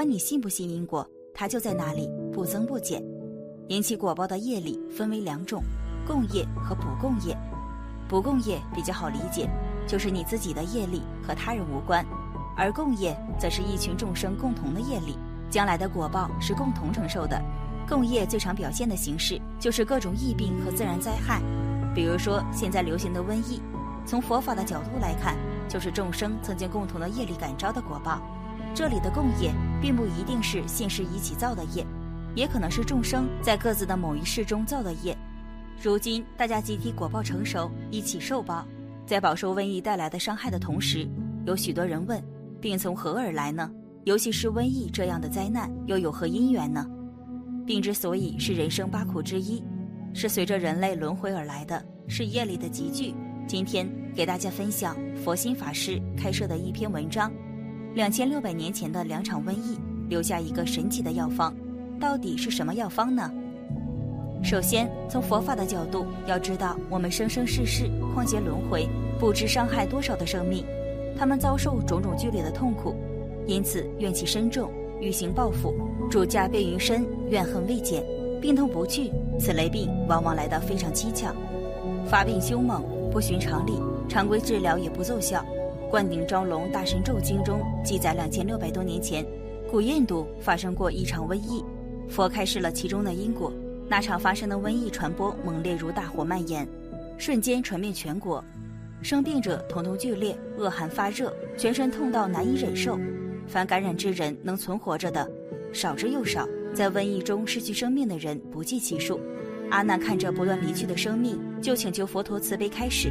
管你信不信因果，它就在那里，不增不减。引起果报的业力分为两种：共业和不共业。不共业比较好理解，就是你自己的业力和他人无关；而共业则是一群众生共同的业力，将来的果报是共同承受的。共业最常表现的形式就是各种疫病和自然灾害，比如说现在流行的瘟疫。从佛法的角度来看，就是众生曾经共同的业力感召的果报。这里的共业，并不一定是现世一起造的业。也可能是众生在各自的某一世中造的业，如今大家集体果报成熟，一起受报，在饱受瘟疫带来的伤害的同时，有许多人问：病从何而来呢？尤其是瘟疫这样的灾难，又有何因缘呢？病之所以是人生八苦之一，是随着人类轮回而来的，是业力的集聚。今天给大家分享佛心法师开设的一篇文章：两千六百年前的两场瘟疫，留下一个神奇的药方。到底是什么药方呢？首先，从佛法的角度，要知道我们生生世世旷劫轮回，不知伤害多少的生命，他们遭受种种剧烈的痛苦，因此怨气深重，欲行报复，主家便于身，怨恨未减，病痛不去。此类病往往来得非常蹊跷，发病凶猛，不寻常理，常规治疗也不奏效。《灌顶招龙大神咒经》中记载，两千六百多年前，古印度发生过一场瘟疫。佛开示了其中的因果，那场发生的瘟疫传播猛烈如大火蔓延，瞬间传遍全国，生病者疼痛剧烈，恶寒发热，全身痛到难以忍受。凡感染之人能存活着的，少之又少，在瘟疫中失去生命的人不计其数。阿难看着不断离去的生命，就请求佛陀慈悲开始，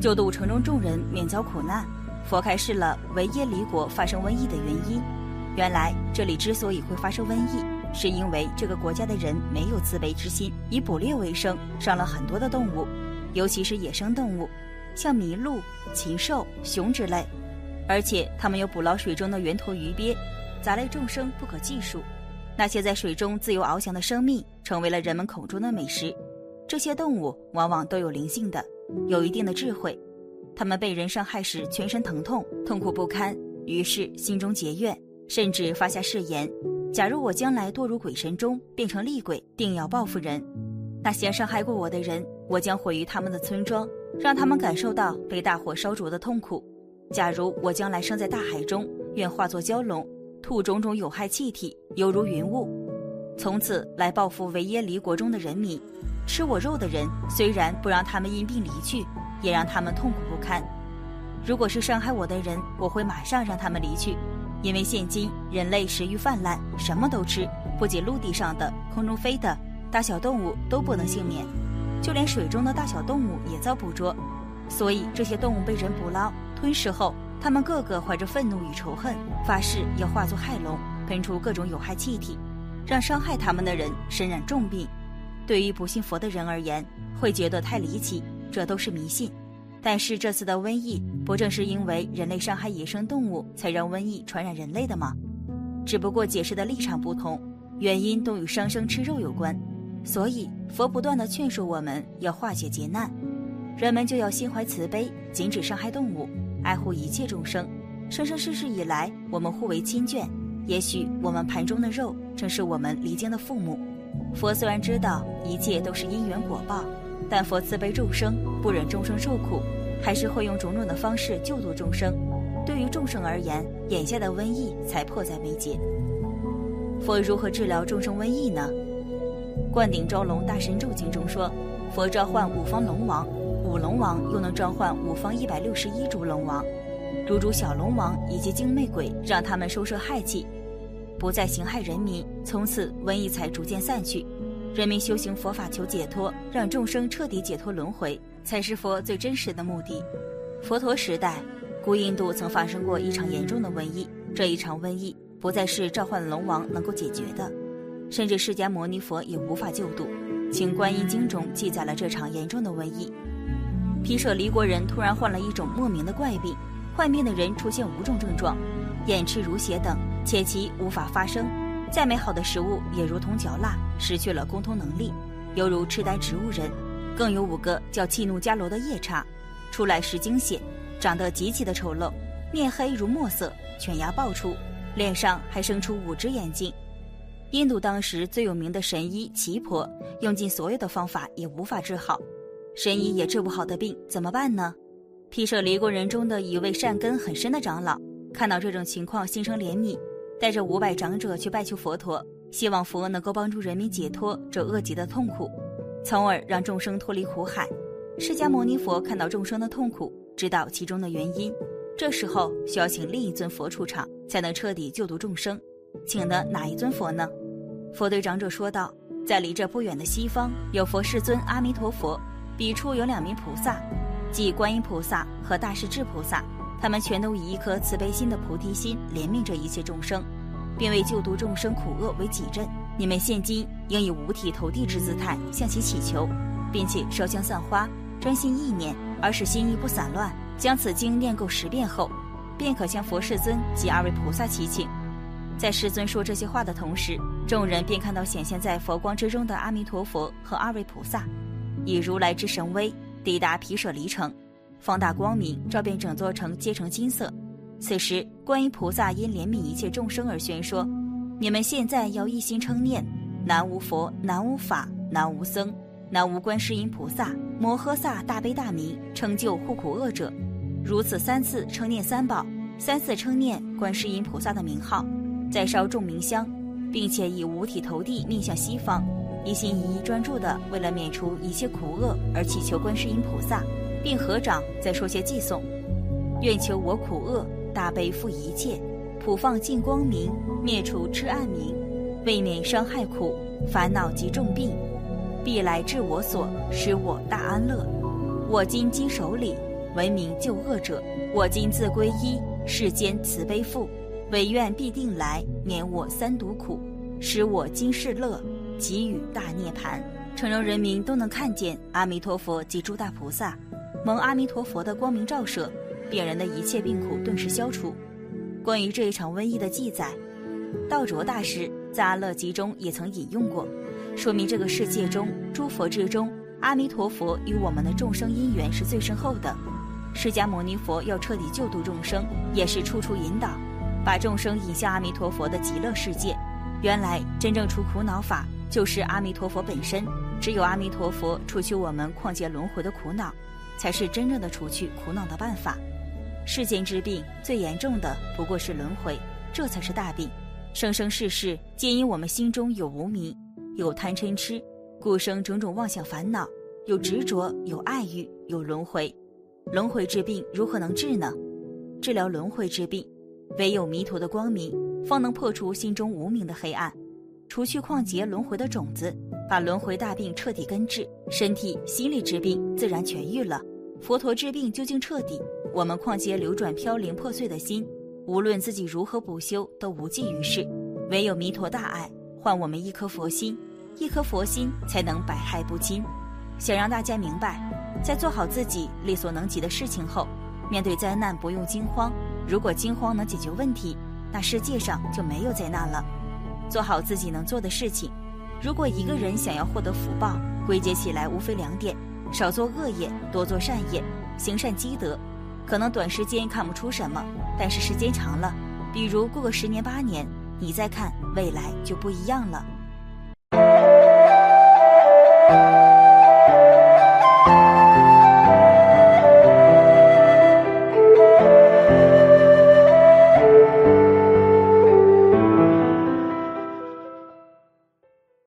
救度城中众人免遭苦难。佛开示了维耶离国发生瘟疫的原因，原来这里之所以会发生瘟疫。是因为这个国家的人没有慈悲之心，以捕猎为生，伤了很多的动物，尤其是野生动物，像麋鹿、禽兽、熊之类，而且他们又捕捞水中的圆头鱼鳖，杂类众生不可计数。那些在水中自由翱翔的生命，成为了人们口中的美食。这些动物往往都有灵性的，有一定的智慧，他们被人伤害时全身疼痛，痛苦不堪，于是心中结怨，甚至发下誓言。假如我将来堕入鬼神中，变成厉鬼，定要报复人。那些伤害过我的人，我将毁于他们的村庄，让他们感受到被大火烧灼的痛苦。假如我将来生在大海中，愿化作蛟龙，吐种种有害气体，犹如云雾，从此来报复维耶离国中的人民。吃我肉的人，虽然不让他们因病离去，也让他们痛苦不堪。如果是伤害我的人，我会马上让他们离去。因为现今人类食欲泛滥，什么都吃，不仅陆地上的、空中飞的大小动物都不能幸免，就连水中的大小动物也遭捕捉。所以这些动物被人捕捞、吞食后，他们个个怀着愤怒与仇恨，发誓要化作害龙，喷出各种有害气体，让伤害他们的人身染重病。对于不信佛的人而言，会觉得太离奇，这都是迷信。但是这次的瘟疫不正是因为人类伤害野生动物，才让瘟疫传染人类的吗？只不过解释的立场不同，原因都与生生吃肉有关。所以佛不断的劝说我们要化解劫难，人们就要心怀慈悲，禁止伤害动物，爱护一切众生。生生世世以来，我们互为亲眷。也许我们盘中的肉，正是我们离间的父母。佛虽然知道一切都是因缘果报。但佛慈悲众生，不忍众生受苦，还是会用种种的方式救度众生。对于众生而言，眼下的瘟疫才迫在眉睫。佛如何治疗众生瘟疫呢？《灌顶招龙大神咒经》中说，佛召唤五方龙王，五龙王又能召唤五方一百六十一诸龙王，如诸小龙王以及精魅鬼，让他们收摄害气，不再行害人民。从此瘟疫才逐渐散去。人民修行佛法求解脱，让众生彻底解脱轮回，才是佛最真实的目的。佛陀时代，古印度曾发生过一场严重的瘟疫。这一场瘟疫不再是召唤龙王能够解决的，甚至释迦牟尼佛也无法救度。《请观音经》中记载了这场严重的瘟疫：毗舍离国人突然患了一种莫名的怪病，患病的人出现五种症状：眼赤如血等，且其无法发声。再美好的食物也如同嚼蜡，失去了沟通能力，犹如痴呆植物人。更有五个叫气怒迦罗的夜叉，出来时惊血，长得极其的丑陋，面黑如墨色，犬牙爆出，脸上还生出五只眼睛。印度当时最有名的神医奇婆，用尽所有的方法也无法治好，神医也治不好的病怎么办呢？毗舍离国人中的一位善根很深的长老，看到这种情况，心生怜悯，带着五百长者去拜求佛陀，希望佛能够帮助人民解脱这恶极的痛苦，从而让众生脱离苦海。释迦牟尼佛看到众生的痛苦，知道其中的原因，这时候需要请另一尊佛出场，才能彻底救度众生。请的哪一尊佛呢？佛对长者说道：“在离这不远的西方，有佛世尊阿弥陀佛，彼处有两名菩萨，即观音菩萨和大势至菩萨。他们全都以一颗慈悲心的菩提心怜悯着一切众生，并为救度众生苦厄为己任。你们现今应以五体投地之姿态向其祈求，并且烧香散花，专心意念，而使心意不散乱。将此经念够十遍后，便可向佛世尊及二位菩萨祈请。”在世尊说这些话的同时，众人便看到显现在佛光之中的阿弥陀佛和二位菩萨，以如来之神威抵达毗舍离城，放大光明，照遍整座城，皆成金色。此时，观音菩萨因怜悯一切众生而宣说：“你们现在要一心称念：南无佛，南无法，南无僧，南无观世音菩萨摩诃萨大悲大名，成就护苦恶者。如此三次称念三宝，三次称念观世音菩萨的名号。”再烧众明香，并且以五体投地面向西方，一心一意专注的为了免除一切苦厄而祈求观世音菩萨，并合掌再说些偈颂：愿求我苦厄大悲负一切，普放净光明，灭除痴暗明，未免伤害苦烦恼及重病，必来至我所，使我大安乐。我今经手里，闻名救恶者，我今自归依世间慈悲父。唯愿必定来免我三毒苦，使我今世乐，给予大涅盘。诚让人民都能看见阿弥陀佛及诸大菩萨，蒙阿弥陀佛的光明照射，病人的一切病苦顿时消除。关于这一场瘟疫的记载，道卓大师在《阿乐集》中也曾引用过，说明这个世界中诸佛之中，阿弥陀佛与我们的众生因缘是最深厚的。释迦牟尼佛要彻底救度众生，也是处处引导。把众生引向阿弥陀佛的极乐世界。原来真正除苦恼法就是阿弥陀佛本身。只有阿弥陀佛除去我们旷劫轮回的苦恼，才是真正的除去苦恼的办法。世间之病最严重的不过是轮回，这才是大病。生生世世皆因我们心中有无明，有贪嗔痴，故生种种妄想烦恼，有执着，有爱欲，有轮回。轮回之病如何能治呢？治疗轮回之病。唯有弥陀的光明，方能破除心中无明的黑暗，除去旷劫轮回的种子，把轮回大病彻底根治，身体、心理之病自然痊愈了。佛陀治病究竟彻底，我们旷劫流转飘零破碎的心，无论自己如何补修，都无济于事。唯有弥陀大爱，换我们一颗佛心，一颗佛心才能百害不侵。想让大家明白，在做好自己力所能及的事情后，面对灾难不用惊慌。如果惊慌能解决问题，那世界上就没有灾难了。做好自己能做的事情。如果一个人想要获得福报，归结起来无非两点：少做恶业，多做善业，行善积德。可能短时间看不出什么，但是时间长了，比如过个十年八年，你再看未来就不一样了。